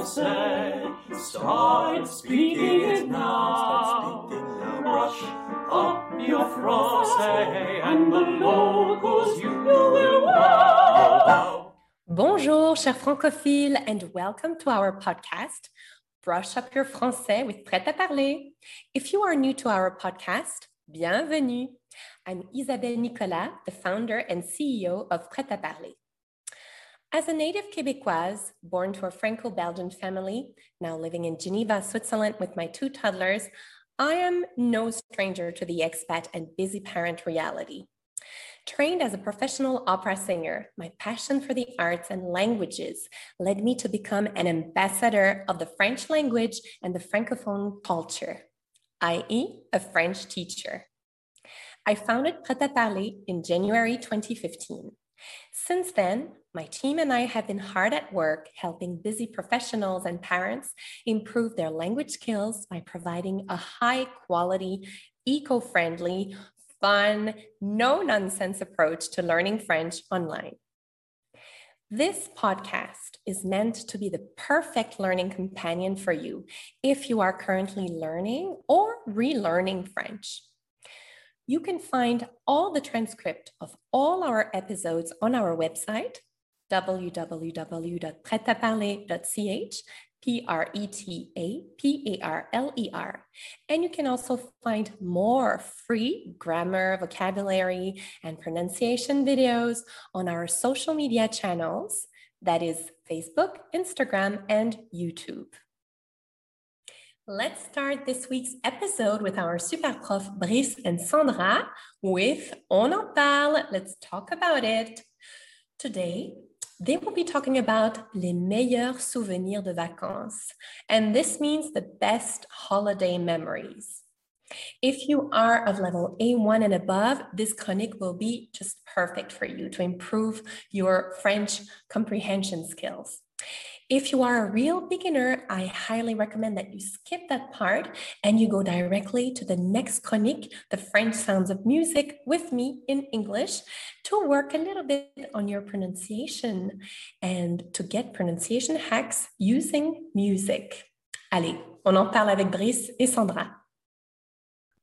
français. Start speaking it now. Up your and the locals you will wow. Bonjour, chers francophiles, and welcome to our podcast, Brush Up Your Français with Prêt à Parler. If you are new to our podcast, bienvenue. I'm Isabelle Nicolas, the founder and CEO of Prêt à Parler. As a native Quebecoise, born to a Franco Belgian family, now living in Geneva, Switzerland with my two toddlers, I am no stranger to the expat and busy parent reality. Trained as a professional opera singer, my passion for the arts and languages led me to become an ambassador of the French language and the Francophone culture, i.e., a French teacher. I founded Prêt à Parler in January 2015. Since then, my team and I have been hard at work helping busy professionals and parents improve their language skills by providing a high quality, eco friendly, fun, no nonsense approach to learning French online. This podcast is meant to be the perfect learning companion for you if you are currently learning or relearning French. You can find all the transcript of all our episodes on our website, www.pretaparler.ch, P R E T A P A R L E R. And you can also find more free grammar, vocabulary, and pronunciation videos on our social media channels that is, Facebook, Instagram, and YouTube. Let's start this week's episode with our super prof Brice and Sandra with On en parle. Let's talk about it. Today, they will be talking about les meilleurs souvenirs de vacances. And this means the best holiday memories. If you are of level A1 and above, this chronique will be just perfect for you to improve your French comprehension skills. If you are a real beginner, I highly recommend that you skip that part and you go directly to the next chronique, the French sounds of music with me in English, to work a little bit on your pronunciation and to get pronunciation hacks using music. Allez, on en parle avec Brice et Sandra.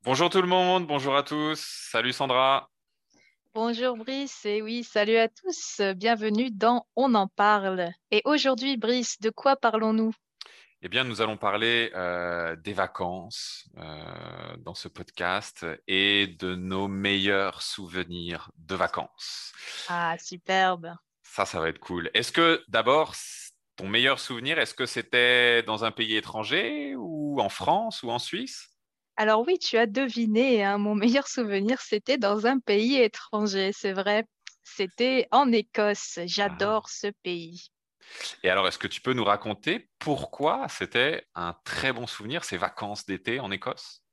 Bonjour tout le monde, bonjour à tous. Salut Sandra. Bonjour Brice, et oui, salut à tous, bienvenue dans On en parle. Et aujourd'hui, Brice, de quoi parlons-nous? Eh bien, nous allons parler euh, des vacances euh, dans ce podcast et de nos meilleurs souvenirs de vacances. Ah, superbe. Ça, ça va être cool. Est-ce que d'abord, ton meilleur souvenir, est-ce que c'était dans un pays étranger ou en France ou en Suisse? Alors oui, tu as deviné, hein, mon meilleur souvenir, c'était dans un pays étranger, c'est vrai. C'était en Écosse. J'adore Ah. ce pays. Et alors, est-ce que tu peux nous raconter pourquoi c'était un très bon souvenir, ces vacances d'été en Écosse?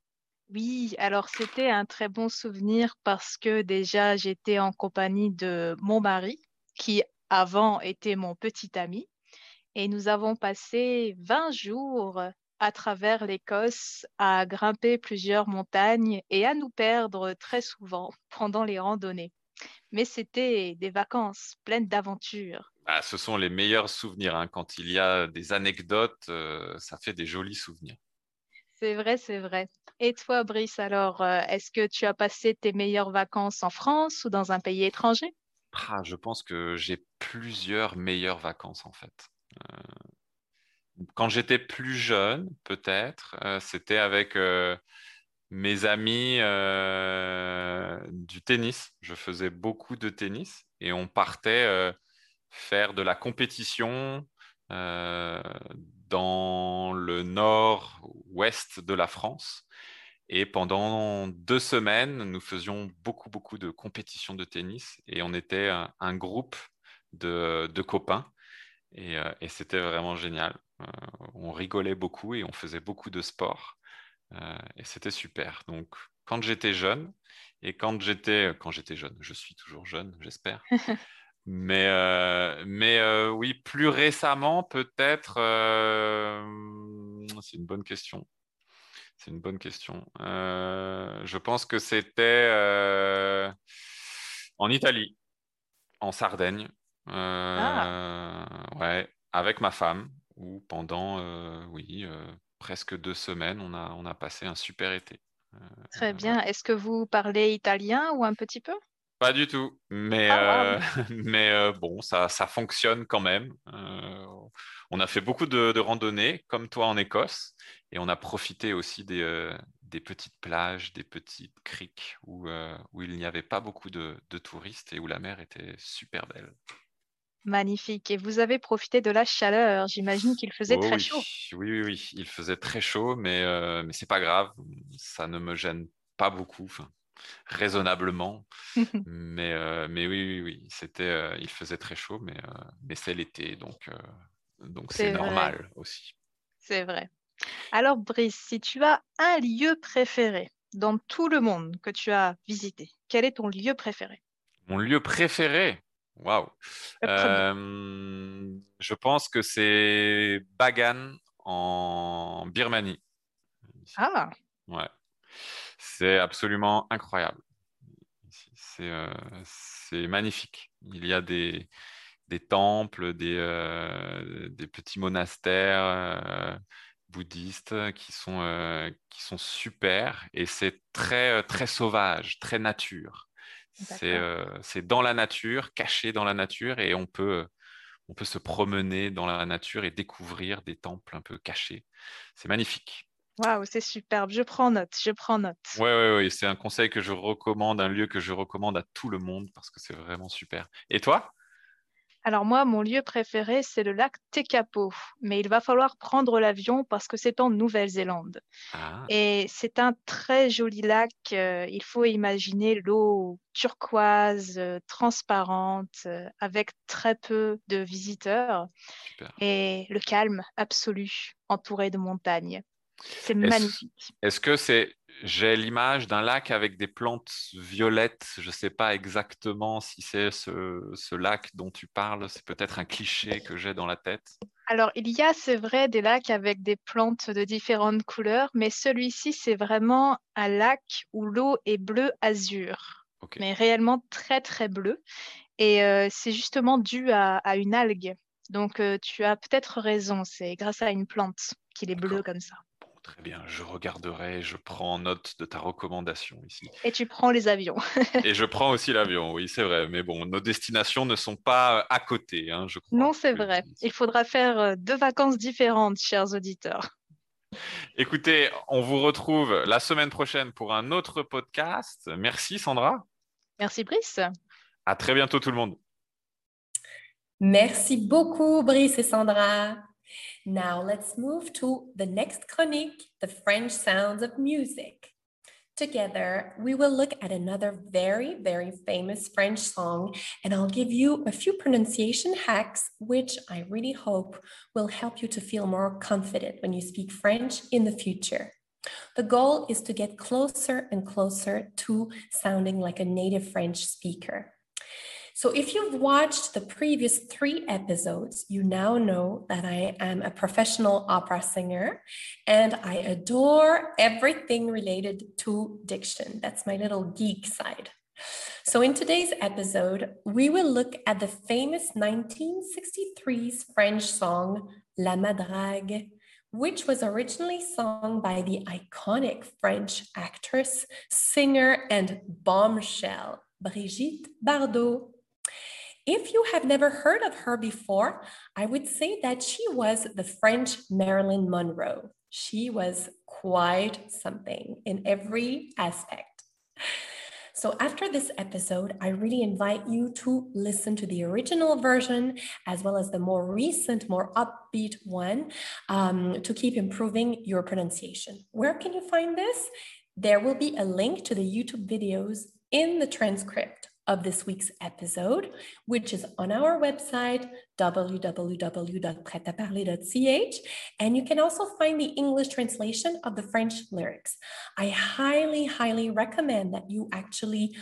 Oui, alors c'était un très bon souvenir parce que déjà j'étais en compagnie de mon mari, qui avant était mon petit ami, et nous avons passé 20 jours à travers l'Écosse à grimper plusieurs montagnes et à nous perdre très souvent pendant les randonnées. Mais c'était des vacances pleines d'aventures. Bah, Ce sont les meilleurs souvenirs. hein. Quand il y a des anecdotes, euh, ça fait des jolis souvenirs. C'est vrai, c'est vrai. Et toi, Brice, alors, euh, est-ce que tu as passé tes meilleures vacances en France ou dans un pays étranger? Ah, je pense que j'ai plusieurs meilleures vacances en fait. Euh, quand j'étais plus jeune, peut-être, euh, c'était avec euh, mes amis euh, du tennis. Je faisais beaucoup de tennis et on partait faire de la compétition dans le nord-ouest de la France. Et pendant deux semaines, nous faisions beaucoup, beaucoup de compétitions de tennis et on était un, groupe de, de copains et c'était vraiment génial. Euh, on rigolait beaucoup et on faisait beaucoup de sport euh, et c'était super. Donc, quand j'étais jeune et quand j'étais quand j'étais jeune, je suis toujours jeune, j'espère. Mais, euh, mais euh, oui, plus récemment, peut-être, euh, c'est une bonne question. C'est une bonne question. Je pense que c'était en Italie, en Sardaigne, Euh, ouais, avec ma femme, pendant, euh, oui, euh, presque deux semaines, on a, on a passé un super été. Euh, Très bien. Est-ce que vous parlez italien ou un petit peu? Pas du tout, mais, Ah, mais bon, ça, ça fonctionne quand même. On a fait beaucoup de, de randonnées, comme toi en Écosse, et on a profité aussi des, des petites plages, des petites criques où, euh, où il n'y avait pas beaucoup de, de touristes et où la mer était super belle. Magnifique. Et vous avez profité de la chaleur. J'imagine qu'il faisait Oh très oui, chaud. oui, oui, oui, il faisait très chaud, mais, euh, mais c'est pas grave, ça ne me gêne pas beaucoup, enfin, raisonnablement. Mais, euh, mais oui, oui, oui, c'était, euh, il faisait très chaud, mais, euh, mais c'est l'été, donc donc c'est vrai. normal aussi. C'est vrai. Alors, Brice, si tu as un lieu préféré dans tout le monde que tu as visité, quel est ton lieu préféré? Mon lieu préféré, waouh. Euh, je pense que c'est Bagan en Birmanie. Ah, Ouais, c'est absolument incroyable. C'est euh, c'est magnifique. Il y a des, des temples, des, euh, des petits monastères euh, bouddhistes qui sont, qui sont super et c'est très, très sauvage, très nature. C'est euh, c'est dans la nature, caché dans la nature et on peut, on peut se promener dans la nature et découvrir des temples un peu cachés. C'est magnifique. Waouh, c'est superbe. Je prends note, je prends note. Ouais, ouais, ouais, c'est un conseil que je recommande, un lieu que je recommande à tout le monde parce que c'est vraiment super. Et toi? Alors moi, mon lieu préféré, c'est le lac Tekapo, mais il va falloir prendre l'avion parce que c'est en Nouvelle-Zélande. Ah, Et c'est un très joli lac. euh, il faut imaginer l'eau turquoise, euh, transparente, euh, avec très peu de visiteurs super. et le calme absolu, entouré de montagnes. C'est magnifique. est-ce que c'est, j'ai l'image d'un lac avec des plantes violettes. Je ne sais pas exactement si c'est ce, ce lac dont tu parles. C'est peut-être un cliché que j'ai dans la tête. Alors, il y a, c'est vrai, des lacs avec des plantes de différentes couleurs, mais celui-ci, c'est vraiment un lac où l'eau est bleu azur, mais réellement très, très bleu. Et euh, c'est justement dû à, à une algue. Donc, euh, tu as peut-être raison, c'est grâce à une plante qu'il est bleu comme ça. Très bien. Je regarderai. Je prends note de ta recommandation ici. Et tu prends les avions. Et je prends aussi l'avion. Oui, c'est vrai. Mais bon, nos destinations ne sont pas à côté, hein, je crois. Non, c'est que- vrai. Il faudra faire euh, deux vacances différentes, chers auditeurs. Écoutez, on vous retrouve la semaine prochaine pour un autre podcast. Merci Sandra. Merci, Brice. À très bientôt tout le monde. Merci beaucoup, Brice et Sandra. Now let's move to the next chronique, the French sounds of music. Together, we will look at another very, very famous French song, and I'll give you a few pronunciation hacks, which I really hope will help you to feel more confident when you speak French in the future. The goal is to get closer and closer to sounding like a native French speaker. So, if you've watched the previous three episodes, you now know that I am a professional opera singer and I adore everything related to diction. That's my little geek side. So, in today's episode, we will look at the famous 1963's French song La Madrague, which was originally sung by the iconic French actress, singer, and bombshell Brigitte Bardot. If you have never heard of her before, I would say that she was the French Marilyn Monroe. She was quite something in every aspect. So, after this episode, I really invite you to listen to the original version as well as the more recent, more upbeat one um, to keep improving your pronunciation. Where can you find this? There will be a link to the YouTube videos in the transcript of this week's episode, which is on our website, www.pretaparler.ch. And you can also find the English translation of the French lyrics. I highly, highly recommend that you actually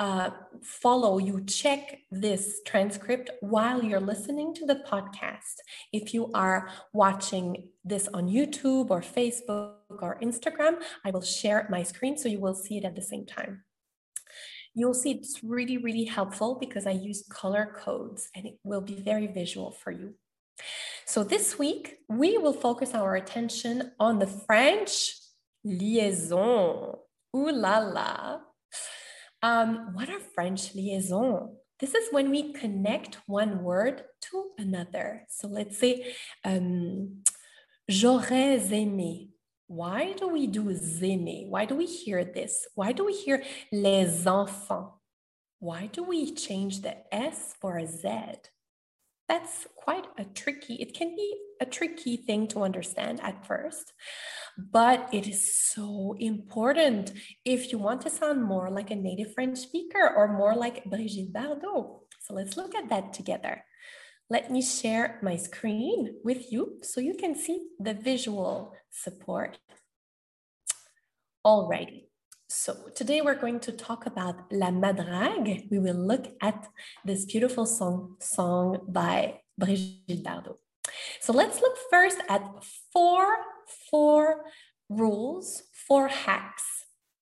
uh, follow, you check this transcript while you're listening to the podcast. If you are watching this on YouTube or Facebook or Instagram, I will share my screen so you will see it at the same time you'll see it's really, really helpful because I use color codes and it will be very visual for you. So this week, we will focus our attention on the French liaison. Ooh la la. Um, what are French liaison? This is when we connect one word to another. So let's say, um, j'aurais aimé. Why do we do aimer? Why do we hear this? Why do we hear les enfants? Why do we change the S for a Z? That's quite a tricky, it can be a tricky thing to understand at first, but it is so important if you want to sound more like a native French speaker or more like Brigitte Bardot. So let's look at that together. Let me share my screen with you so you can see the visual support. Alrighty. So today we're going to talk about La Madrague. We will look at this beautiful song song by Brigitte Bardot. So let's look first at four, four rules, four hacks,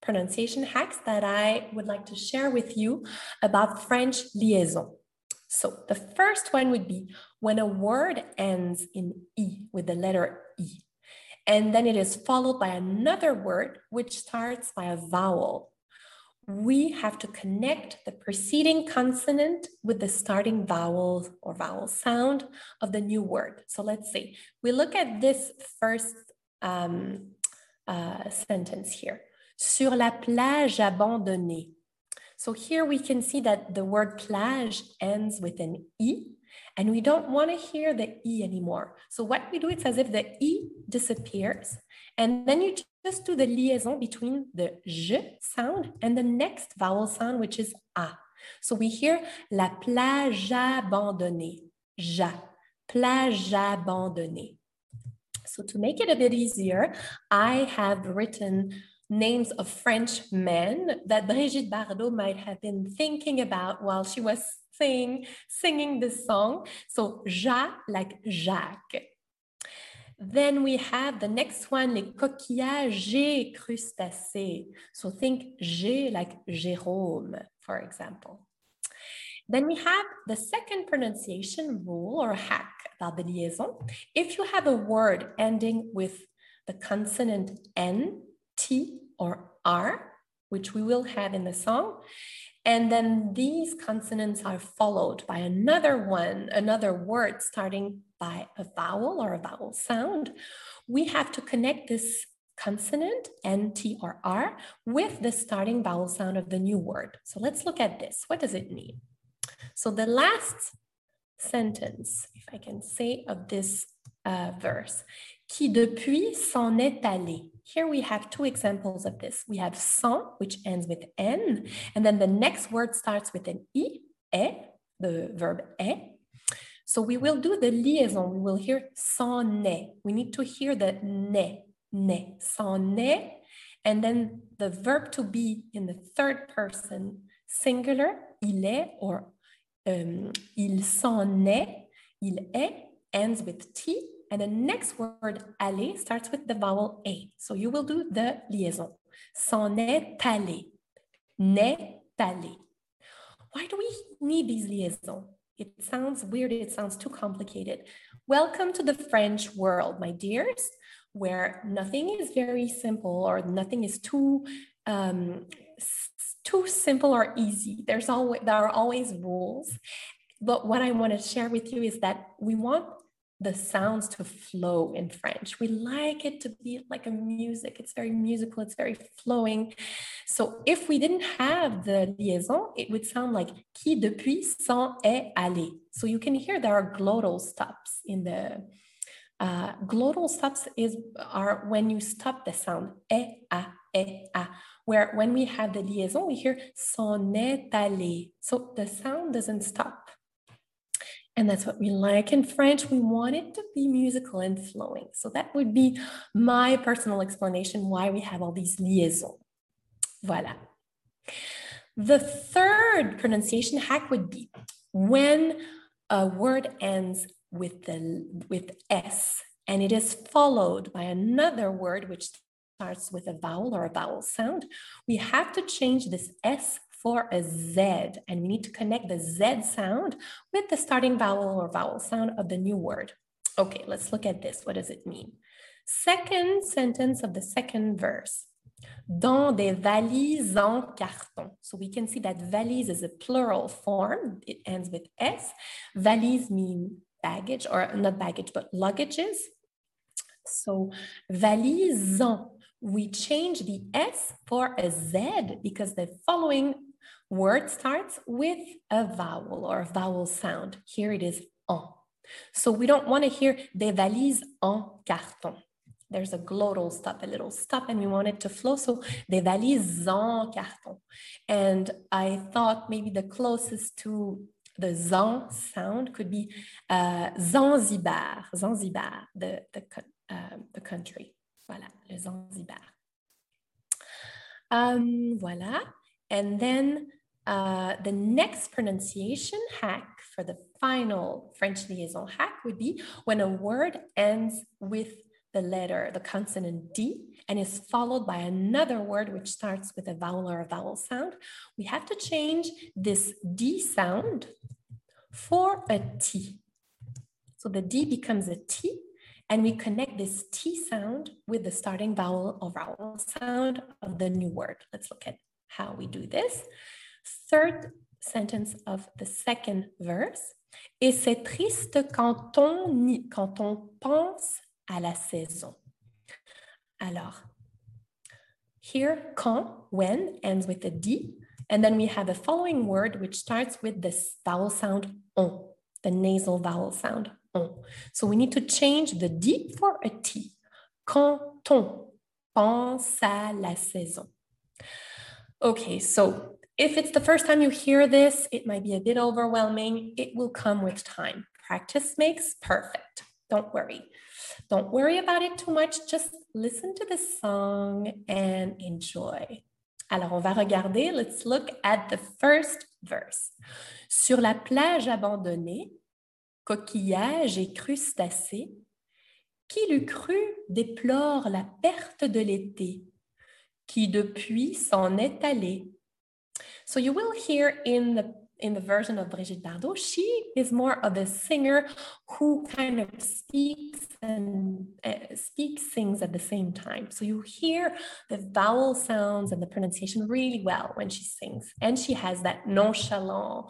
pronunciation hacks that I would like to share with you about French liaison. So the first one would be when a word ends in E with the letter E. And then it is followed by another word which starts by a vowel. We have to connect the preceding consonant with the starting vowel or vowel sound of the new word. So let's see. We look at this first um, uh, sentence here. Sur la plage abandonnée. So here we can see that the word plage ends with an E and we don't want to hear the E anymore. So what we do, it's as if the E disappears. And then you just do the liaison between the J sound and the next vowel sound, which is A. So we hear la plage abandonnée, ja, plage abandonnée. So to make it a bit easier, I have written names of French men that Brigitte Bardot might have been thinking about while she was sing, singing this song. So Ja like Jacques. Then we have the next one, les coquillages crustacés. So think G like Jérôme, for example. Then we have the second pronunciation rule or hack about the liaison. If you have a word ending with the consonant N, T, or R, which we will have in the song, and then these consonants are followed by another one, another word starting by a vowel or a vowel sound. We have to connect this consonant, N, T, or R, with the starting vowel sound of the new word. So let's look at this. What does it mean? So the last sentence, if I can say, of this uh, verse, qui depuis s'en est allé. Here we have two examples of this. We have s'en, which ends with N, and then the next word starts with an I, est, the verb e. So we will do the liaison. We will hear s'en est. We need to hear the ne, ne, s'en est, and then the verb to be in the third person singular, il est, or um, il s'en est, il est, ends with T, and the next word aller starts with the vowel A. So you will do the liaison. S'en est allé. N'est allé. Why do we need these liaisons? It sounds weird, it sounds too complicated. Welcome to the French world, my dears, where nothing is very simple or nothing is too um, too simple or easy. There's always there are always rules. But what I want to share with you is that we want the sounds to flow in French. We like it to be like a music. It's very musical, it's very flowing. So if we didn't have the liaison, it would sound like qui depuis s'en est allé. So you can hear there are glottal stops in the uh, glottal stops is are when you stop the sound e a e a where when we have the liaison we hear s'en est allé so the sound doesn't stop and that's what we like in French. We want it to be musical and flowing. So that would be my personal explanation why we have all these liaisons. Voilà. The third pronunciation hack would be when a word ends with the with s and it is followed by another word which starts with a vowel or a vowel sound, we have to change this s for a Z, and we need to connect the Z sound with the starting vowel or vowel sound of the new word. Okay, let's look at this. What does it mean? Second sentence of the second verse. Dans des valises en carton. So we can see that valise is a plural form. It ends with S. Valise mean baggage, or not baggage, but luggages. So valise en. We change the S for a Z because the following word starts with a vowel or a vowel sound. Here it is en. So we don't want to hear des valises en carton. There's a glottal stop, a little stop, and we want it to flow. So des valises en carton. And I thought maybe the closest to the zan sound could be uh, Zanzibar, Zanzibar, the, the, uh, the country. Voilà, le Zanzibar. Um, voilà. And then uh, the next pronunciation hack for the final French liaison hack would be when a word ends with the letter, the consonant D, and is followed by another word which starts with a vowel or a vowel sound, we have to change this D sound for a T. So the D becomes a T, and we connect this T sound with the starting vowel or vowel sound of the new word. Let's look at how we do this. Third sentence of the second verse. Et c'est triste quand on, quand on pense à la saison. Alors, here, quand, when, ends with a D. And then we have a following word which starts with this vowel sound on, the nasal vowel sound on. So we need to change the D for a T. Quand on pense à la saison. Okay, so if it's the first time you hear this, it might be a bit overwhelming. It will come with time. Practice makes perfect. Don't worry. Don't worry about it too much. Just listen to the song and enjoy. Alors, on va regarder. Let's look at the first verse. Sur la plage abandonnée, coquillages et crustacés, qui l'eût cru déplore la perte de l'été, qui depuis s'en est allé. So you will hear in the in the version of Brigitte Bardot, she is more of a singer who kind of speaks and uh, speaks things at the same time. So you hear the vowel sounds and the pronunciation really well when she sings. And she has that nonchalant,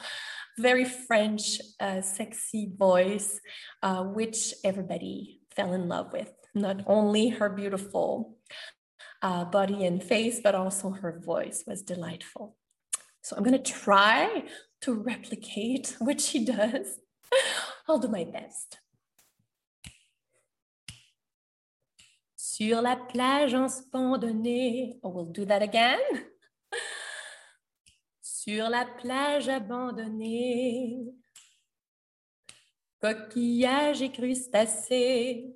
very French, uh, sexy voice, uh, which everybody fell in love with. Not only her beautiful uh, body and face, but also her voice was delightful. So I'm going to try to replicate what she does. I'll do my best. Sur la plage abandonnée, oh, we'll do that again. Sur la plage abandonnée, coquillages et crustacés,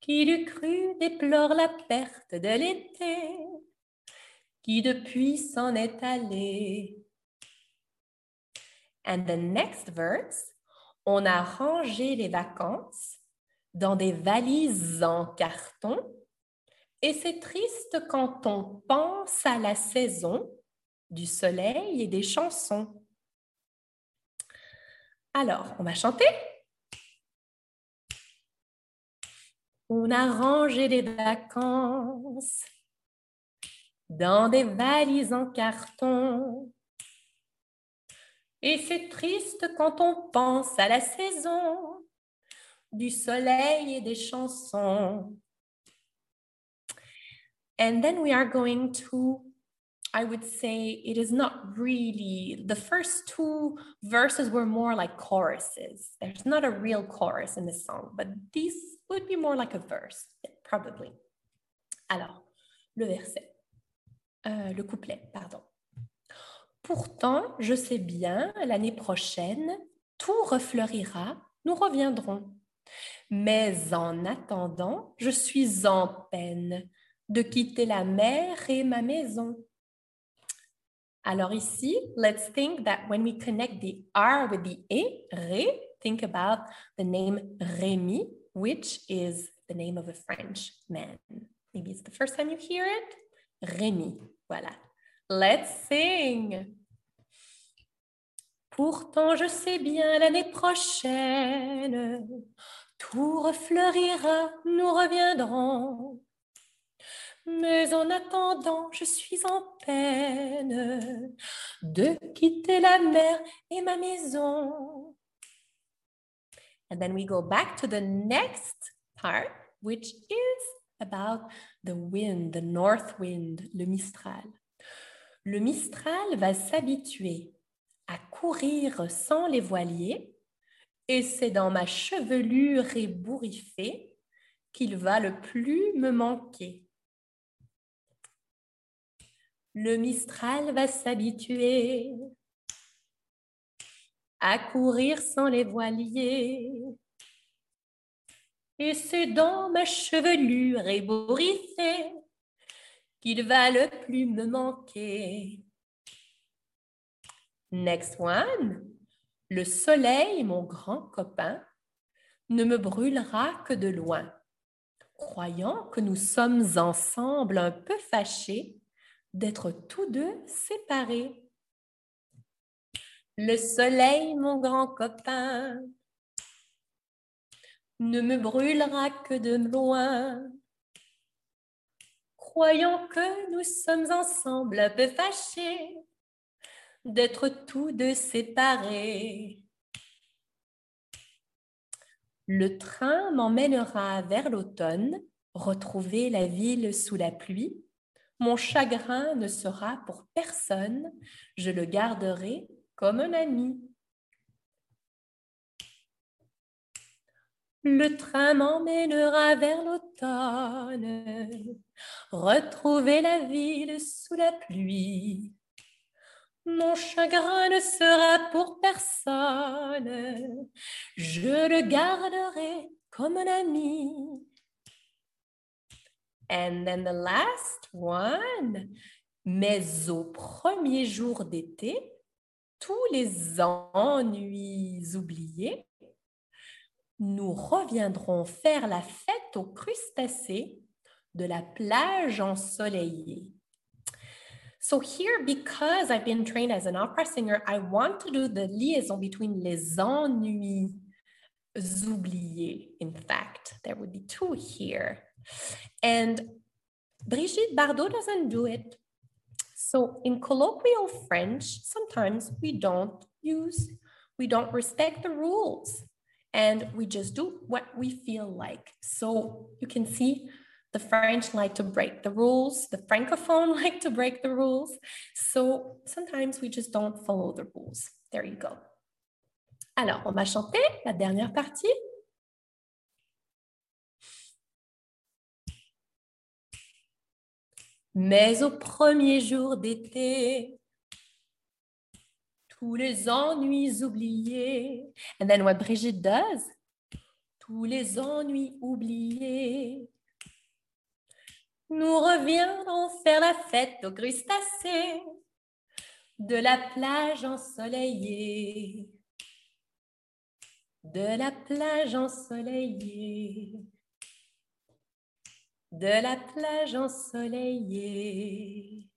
qui du cru déplore la perte de l'été, qui depuis s'en est allé. And the next verse, on a rangé les vacances dans des valises en carton et c'est triste quand on pense à la saison du soleil et des chansons. Alors, on va chanter. On a rangé les vacances dans des valises en carton et c'est triste quand on pense à la saison du soleil et des chansons. And then we are going to, I would say it is not really, the first two verses were more like choruses. There's not a real chorus in the song, but these would be more like a verse, probably. Alors, le verset, euh, le couplet, pardon. Pourtant, je sais bien, l'année prochaine, tout refleurira, nous reviendrons. Mais en attendant, je suis en peine de quitter la mer et ma maison. Alors ici, let's think that when we connect the R with the E, Ré, think about the name Rémi, which is the name of a French man. Maybe it's the first time you hear it. Rémi, voilà. Let's sing. Pourtant, je sais bien l'année prochaine, tout refleurira, nous reviendrons. Mais en attendant, je suis en peine de quitter la mer et ma maison. And then we go back to the next part, which is about the wind, the north wind, le Mistral. Le Mistral va s'habituer à courir sans les voiliers et c'est dans ma chevelure ébouriffée qu'il va le plus me manquer. Le Mistral va s'habituer à courir sans les voiliers. Et c'est dans ma chevelure ébouriffée qu'il va le plus me manquer. Next one. Le soleil, mon grand copain, ne me brûlera que de loin. Croyant que nous sommes ensemble un peu fâchés d'être tous deux séparés. Le soleil, mon grand copain, ne me brûlera que de loin. Croyant que nous sommes ensemble un peu fâchés d'être tous deux séparés. Le train m'emmènera vers l'automne, retrouver la ville sous la pluie. Mon chagrin ne sera pour personne, je le garderai comme un ami. Le train m'emmènera vers l'automne, retrouver la ville sous la pluie. Mon chagrin ne sera pour personne, je le garderai comme un ami. And then the last one, mais au premier jour d'été, tous les ennuis oubliés, nous reviendrons faire la fête aux crustacés de la plage ensoleillée. So here, because I've been trained as an opera singer, I want to do the liaison between les ennuis oubliés. In fact, there would be two here. And Brigitte Bardot doesn't do it. So in colloquial French, sometimes we don't use, we don't respect the rules and we just do what we feel like. So you can see the French like to break the rules, the Francophone like to break the rules. So sometimes we just don't follow the rules. There you go. Alors, on va chanter la dernière partie. Mais au premier jour d'été, tous les ennuis oubliés. And then what Brigitte does, tous les ennuis oubliés. Nous reviendrons faire la fête aux crustacés de la plage ensoleillée. De la plage ensoleillée. De la plage ensoleillée.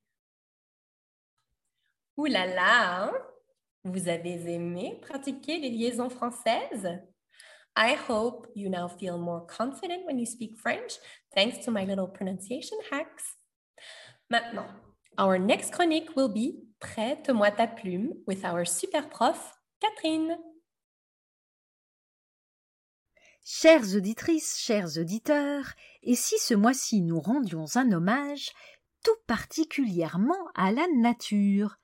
Ouh là là, hein? Vous avez aimé pratiquer les liaisons françaises? I hope you now feel more confident when you speak French thanks to my little pronunciation hacks. Maintenant, our next chronique will be Prête-moi ta plume with our super prof, Catherine. Chères auditrices, chers auditeurs, et si ce mois-ci nous rendions un hommage tout particulièrement à la nature?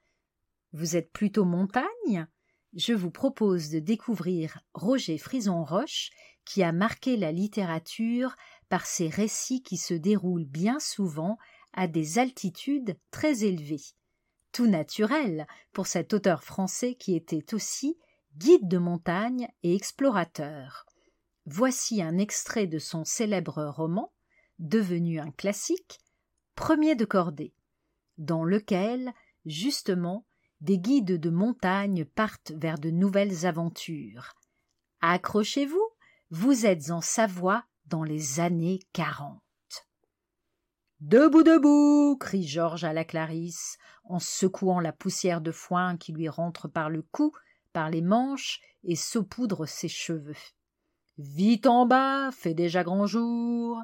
Vous êtes plutôt montagne? Je vous propose de découvrir Roger Frison-Roche, qui a marqué la littérature par ses récits qui se déroulent bien souvent à des altitudes très élevées. Tout naturel pour cet auteur français qui était aussi guide de montagne et explorateur. Voici un extrait de son célèbre roman, devenu un classique, Premier de cordée, dans lequel, justement, des guides de montagne partent vers de nouvelles aventures. Accrochez-vous, vous êtes en Savoie dans les années quarante. Debout, debout crie Georges à la Clarisse, en secouant la poussière de foin qui lui rentre par le cou par les manches et saupoudre ses cheveux. Vite en bas, fait déjà grand jour.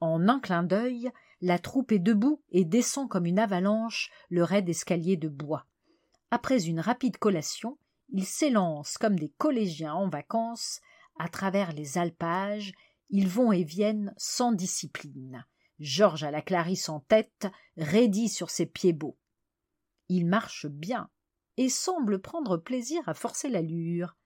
En un clin d'œil, la troupe est debout et descend comme une avalanche le raide escalier de bois. Après une rapide collation, ils s'élancent comme des collégiens en vacances à travers les alpages, ils vont et viennent sans discipline. Georges à la Clarisse en tête, raidi sur ses pieds beaux. Il marche bien et semble prendre plaisir à forcer l'allure.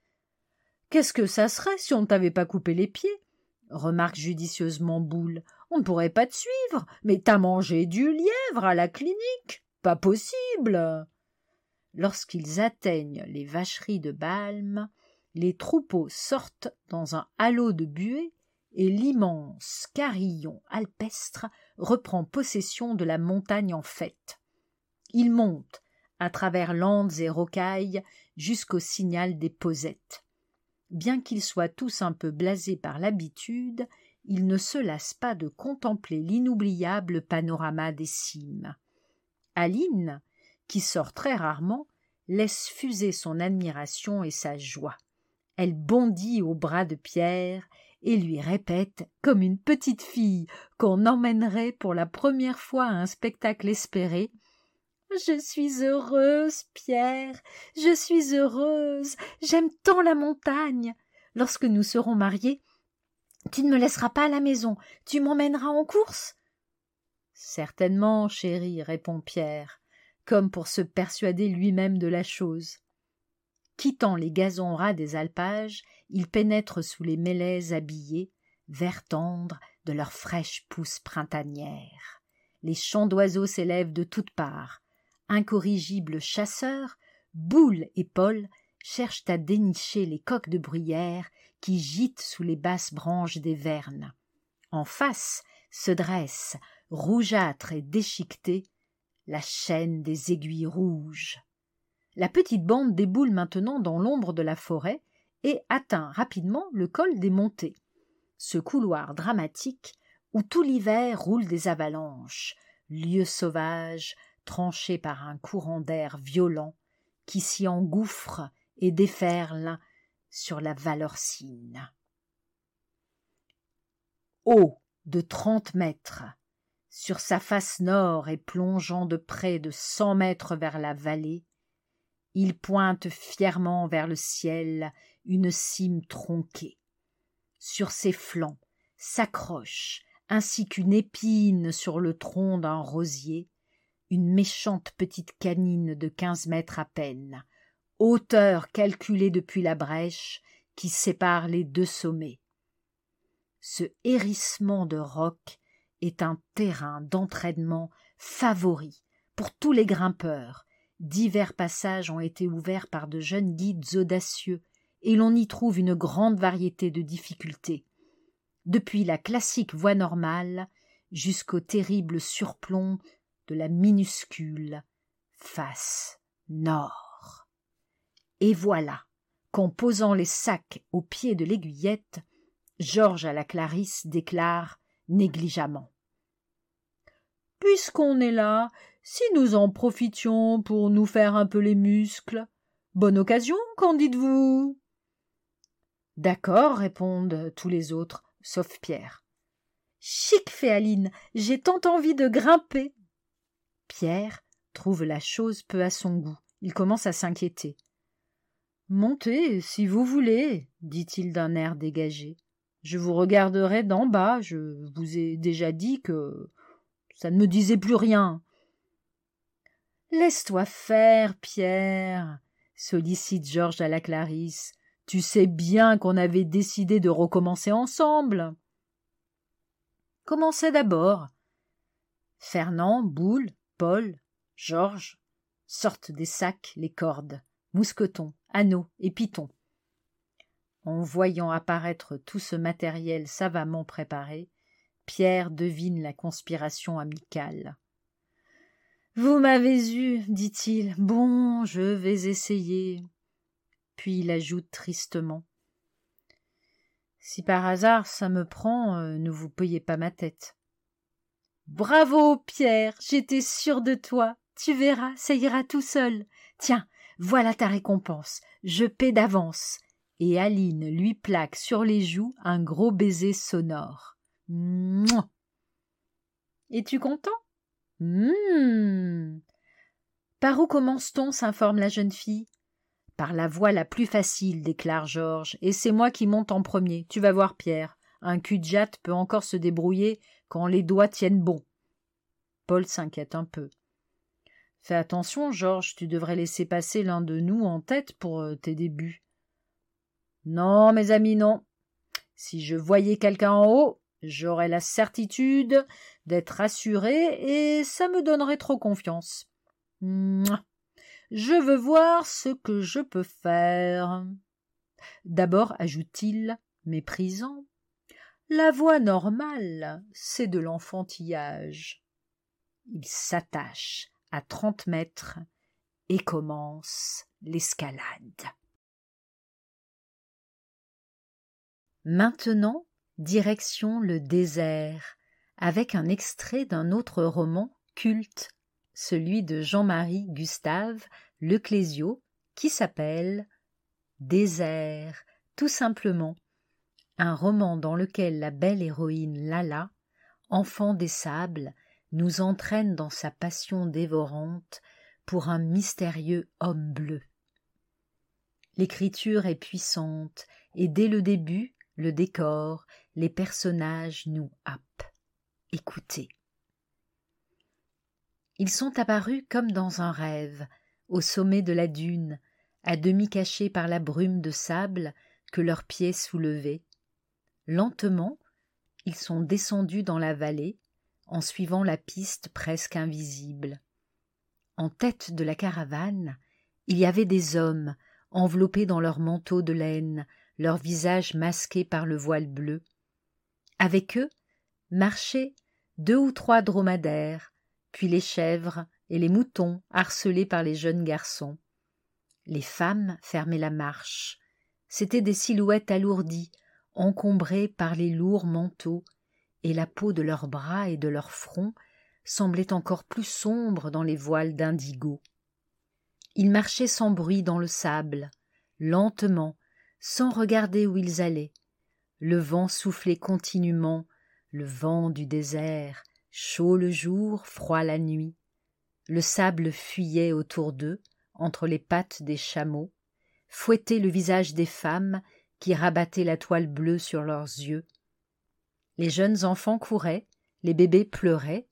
Qu'est-ce que ça serait si on ne t'avait pas coupé les pieds? remarque judicieusement Boule. On ne pourrait pas te suivre, mais t'as mangé du lièvre à la clinique. Pas possible. Lorsqu'ils atteignent les vacheries de Balme, les troupeaux sortent dans un halo de buée et l'immense carillon alpestre reprend possession de la montagne en fête. Il monte à travers landes et rocailles jusqu'au signal des posettes. Bien qu'ils soient tous un peu blasés par l'habitude, ils ne se lassent pas de contempler l'inoubliable panorama des cimes. Aline, qui sort très rarement, laisse fuser son admiration et sa joie. Elle bondit au bras de Pierre et lui répète, comme une petite fille qu'on emmènerait pour la première fois à un spectacle espéré, je suis heureuse, Pierre, je suis heureuse, j'aime tant la montagne. Lorsque nous serons mariés, tu ne me laisseras pas à la maison, tu m'emmèneras en course. Certainement, chérie, répond Pierre, comme pour se persuader lui-même de la chose. Quittant les gazons ras des alpages, il pénètre sous les mélèzes habillés, vert tendre de leurs fraîches pousses printanières. Les chants d'oiseaux s'élèvent de toutes parts incorrigibles chasseurs, Boule et Paul cherchent à dénicher les coques de bruyère qui gîtent sous les basses branches des vernes. En face se dresse, rougeâtre et déchiquetée, la chaîne des aiguilles rouges. La petite bande déboule maintenant dans l'ombre de la forêt et atteint rapidement le col des montées. Ce couloir dramatique où tout l'hiver roulent des avalanches, lieu sauvage tranché par un courant d'air violent qui s'y engouffre et déferle sur la Valorcine. Haut de trente mètres, sur sa face nord et plongeant de près de cent mètres vers la vallée, il pointe fièrement vers le ciel une cime tronquée. Sur ses flancs s'accroche, ainsi qu'une épine sur le tronc d'un rosier, une méchante petite canine de quinze mètres à peine, hauteur calculée depuis la brèche qui sépare les deux sommets. Ce hérissement de roc est un terrain d'entraînement favori pour tous les grimpeurs. Divers passages ont été ouverts par de jeunes guides audacieux, et l'on y trouve une grande variété de difficultés. Depuis la classique voie normale jusqu'au terrible surplomb de la minuscule face nord. Et voilà qu'en posant les sacs au pied de l'aiguillette, Georges à la Clarisse déclare négligemment. Puisqu'on est là, si nous en profitions pour nous faire un peu les muscles, bonne occasion, qu'en dites-vous? D'accord, répondent tous les autres, sauf Pierre. Chic, fait Aline, j'ai tant envie de grimper. Pierre trouve la chose peu à son goût. Il commence à s'inquiéter. Montez, si vous voulez, dit-il d'un air dégagé. Je vous regarderai d'en bas. Je vous ai déjà dit que ça ne me disait plus rien. Laisse-toi faire, Pierre, sollicite Georges à la Clarisse. Tu sais bien qu'on avait décidé de recommencer ensemble. Commencez d'abord. Fernand, Boule, Paul, Georges sortent des sacs les cordes, mousquetons, anneaux et pitons. En voyant apparaître tout ce matériel savamment préparé, Pierre devine la conspiration amicale. Vous m'avez eu, dit-il. Bon, je vais essayer. Puis il ajoute tristement. Si par hasard ça me prend, euh, ne vous payez pas ma tête. Bravo, Pierre, j'étais sûre de toi. Tu verras, ça ira tout seul. Tiens, voilà ta récompense, je paie d'avance. Et Aline lui plaque sur les joues un gros baiser sonore. Mouah Es-tu content? Hum Par où commence-t-on? s'informe la jeune fille. Par la voie la plus facile, déclare Georges, et c'est moi qui monte en premier. Tu vas voir, Pierre. Un cul de jatte peut encore se débrouiller quand les doigts tiennent bon. Paul s'inquiète un peu. Fais attention, Georges, tu devrais laisser passer l'un de nous en tête pour euh, tes débuts. Non, mes amis, non. Si je voyais quelqu'un en haut, j'aurais la certitude d'être assuré et ça me donnerait trop confiance. Je veux voir ce que je peux faire. D'abord, ajoute-t-il, méprisant, la voie normale, c'est de l'enfantillage. Il s'attache à trente mètres et commence l'escalade. Maintenant, direction le désert, avec un extrait d'un autre roman culte celui de Jean-Marie Gustave Leclésio, qui s'appelle Désert, tout simplement, un roman dans lequel la belle héroïne Lala, enfant des sables, nous entraîne dans sa passion dévorante pour un mystérieux homme bleu. L'écriture est puissante, et dès le début, le décor, les personnages nous happent. Écoutez. Ils sont apparus comme dans un rêve, au sommet de la dune, à demi cachés par la brume de sable que leurs pieds soulevaient. Lentement, ils sont descendus dans la vallée, en suivant la piste presque invisible. En tête de la caravane, il y avait des hommes, enveloppés dans leurs manteaux de laine, leurs visages masqués par le voile bleu. Avec eux marchaient deux ou trois dromadaires, puis les chèvres et les moutons harcelés par les jeunes garçons. Les femmes fermaient la marche. C'étaient des silhouettes alourdies, encombrées par les lourds manteaux, et la peau de leurs bras et de leurs fronts semblait encore plus sombre dans les voiles d'indigo. Ils marchaient sans bruit dans le sable, lentement, sans regarder où ils allaient. Le vent soufflait continuellement, le vent du désert, chaud le jour, froid la nuit. Le sable fuyait autour d'eux, entre les pattes des chameaux, fouettait le visage des femmes qui rabattaient la toile bleue sur leurs yeux. Les jeunes enfants couraient, les bébés pleuraient,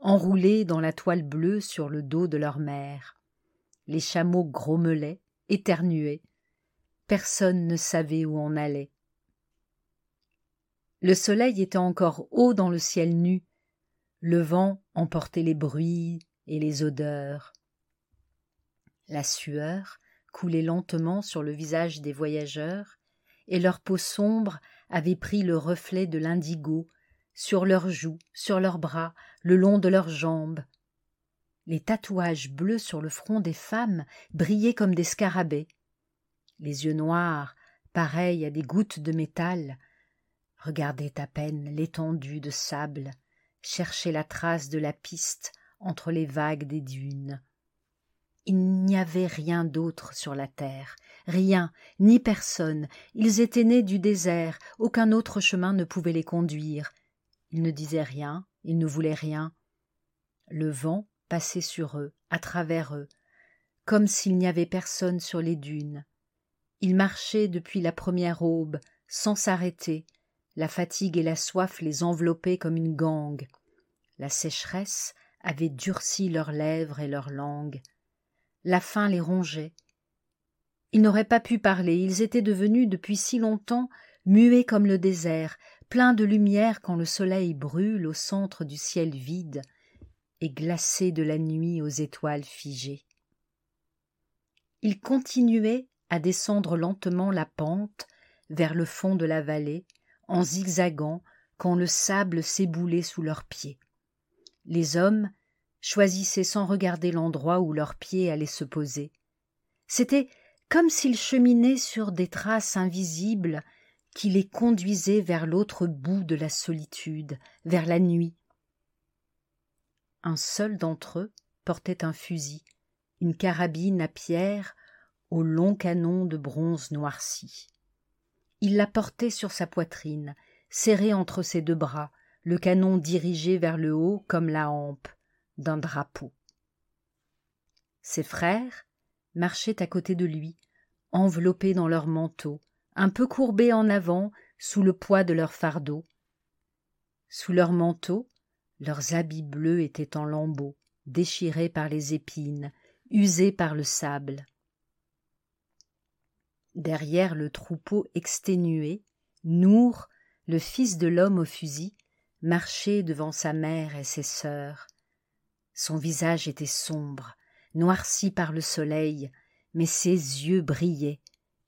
enroulés dans la toile bleue sur le dos de leur mère. Les chameaux grommelaient, éternuaient. Personne ne savait où on allait. Le soleil était encore haut dans le ciel nu, le vent emportait les bruits et les odeurs. La sueur coulait lentement sur le visage des voyageurs, et leur peau sombre avait pris le reflet de l'indigo sur leurs joues, sur leurs bras, le long de leurs jambes. Les tatouages bleus sur le front des femmes brillaient comme des scarabées. Les yeux noirs, pareils à des gouttes de métal, regardaient à peine l'étendue de sable chercher la trace de la piste entre les vagues des dunes. Il n'y avait rien d'autre sur la terre, rien, ni personne. Ils étaient nés du désert, aucun autre chemin ne pouvait les conduire. Ils ne disaient rien, ils ne voulaient rien. Le vent passait sur eux, à travers eux, comme s'il n'y avait personne sur les dunes. Ils marchaient depuis la première aube, sans s'arrêter, la fatigue et la soif les enveloppaient comme une gangue. La sécheresse avait durci leurs lèvres et leurs langues. La faim les rongeait. Ils n'auraient pas pu parler, ils étaient devenus depuis si longtemps muets comme le désert, pleins de lumière quand le soleil brûle au centre du ciel vide, et glacés de la nuit aux étoiles figées. Ils continuaient à descendre lentement la pente vers le fond de la vallée, en zigzagant quand le sable s'éboulait sous leurs pieds. Les hommes choisissaient sans regarder l'endroit où leurs pieds allaient se poser. C'était comme s'ils cheminaient sur des traces invisibles qui les conduisaient vers l'autre bout de la solitude, vers la nuit. Un seul d'entre eux portait un fusil, une carabine à pierre au long canon de bronze noirci. Il la portait sur sa poitrine, serré entre ses deux bras, le canon dirigé vers le haut comme la hampe d'un drapeau. Ses frères marchaient à côté de lui, enveloppés dans leurs manteaux, un peu courbés en avant sous le poids de leurs fardeaux. Sous leurs manteaux, leurs habits bleus étaient en lambeaux, déchirés par les épines, usés par le sable. Derrière le troupeau exténué, Nour, le fils de l'homme au fusil, marchait devant sa mère et ses sœurs. Son visage était sombre, noirci par le soleil, mais ses yeux brillaient,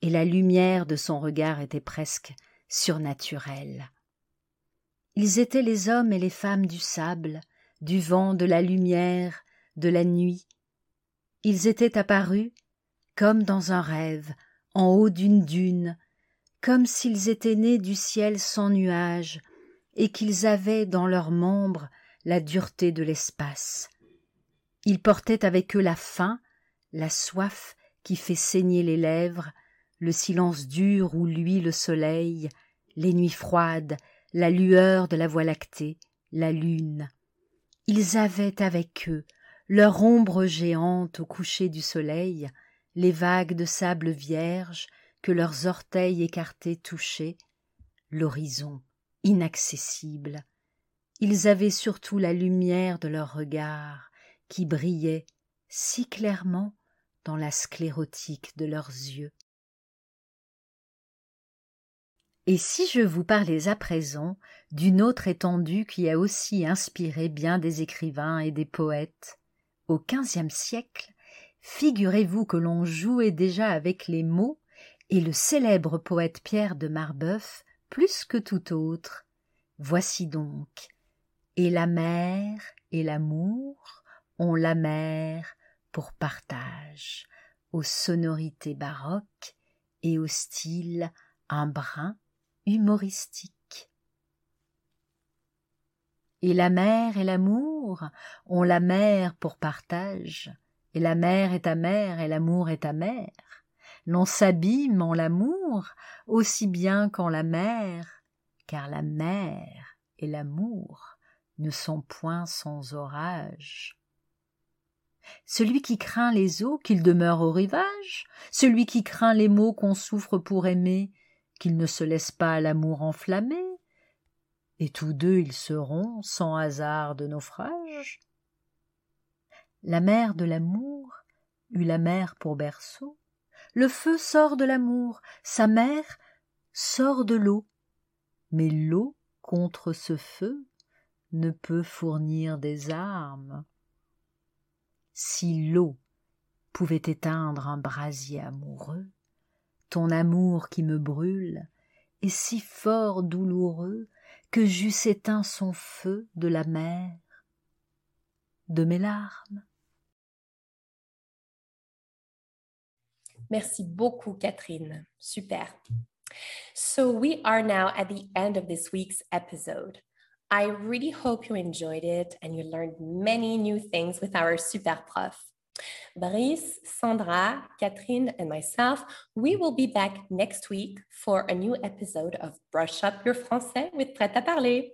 et la lumière de son regard était presque surnaturelle. Ils étaient les hommes et les femmes du sable, du vent, de la lumière, de la nuit. Ils étaient apparus comme dans un rêve, en haut d'une dune, comme s'ils étaient nés du ciel sans nuages, et qu'ils avaient dans leurs membres la dureté de l'espace. Ils portaient avec eux la faim, la soif qui fait saigner les lèvres, le silence dur où luit le soleil, les nuits froides, la lueur de la voie lactée, la lune. Ils avaient avec eux leur ombre géante au coucher du soleil, les vagues de sable vierge que leurs orteils écartés touchaient, l'horizon inaccessible. Ils avaient surtout la lumière de leur regard qui brillait si clairement dans la sclérotique de leurs yeux. Et si je vous parlais à présent d'une autre étendue qui a aussi inspiré bien des écrivains et des poètes Au quinzième siècle, Figurez-vous que l'on jouait déjà avec les mots, et le célèbre poète Pierre de Marbeuf plus que tout autre. Voici donc. Et la mer et l'amour ont la mer pour partage, aux sonorités baroques et au style un brin humoristique. Et la mer et l'amour ont la mer pour partage, et la mer est amère et l'amour est amer. L'on s'abîme en l'amour aussi bien qu'en la mer, car la mer et l'amour ne sont point sans orage. Celui qui craint les eaux, qu'il demeure au rivage, celui qui craint les maux qu'on souffre pour aimer, qu'il ne se laisse pas l'amour enflammer, et tous deux ils seront sans hasard de naufrage. La mère de l'amour eut la mer pour berceau. Le feu sort de l'amour, sa mère sort de l'eau. Mais l'eau contre ce feu ne peut fournir des armes. Si l'eau pouvait éteindre un brasier amoureux, ton amour qui me brûle est si fort douloureux que j'eusse éteint son feu de la mer, de mes larmes. Merci beaucoup, Catherine. Super. So we are now at the end of this week's episode. I really hope you enjoyed it and you learned many new things with our super prof. Brice, Sandra, Catherine, and myself, we will be back next week for a new episode of Brush Up Your Français with Prêt à Parler.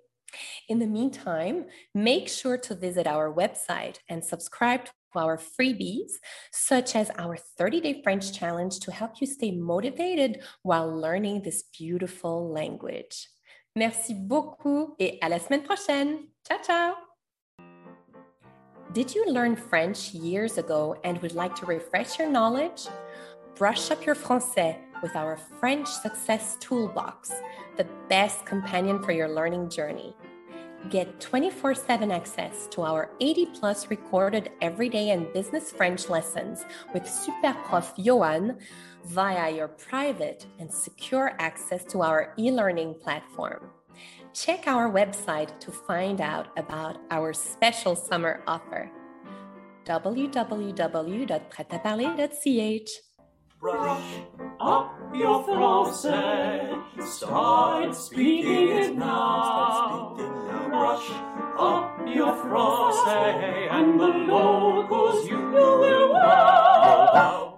In the meantime, make sure to visit our website and subscribe our freebies, such as our 30 day French challenge to help you stay motivated while learning this beautiful language. Merci beaucoup et à la semaine prochaine. Ciao, ciao. Did you learn French years ago and would like to refresh your knowledge? Brush up your français with our French Success Toolbox, the best companion for your learning journey. Get 24 7 access to our 80 plus recorded everyday and business French lessons with Super Prof Johan via your private and secure access to our e learning platform. Check our website to find out about our special summer offer www.pretaparler.ch. Brush up your Francais. Start speaking it now. Brush up your Francais, and the locals you will wow.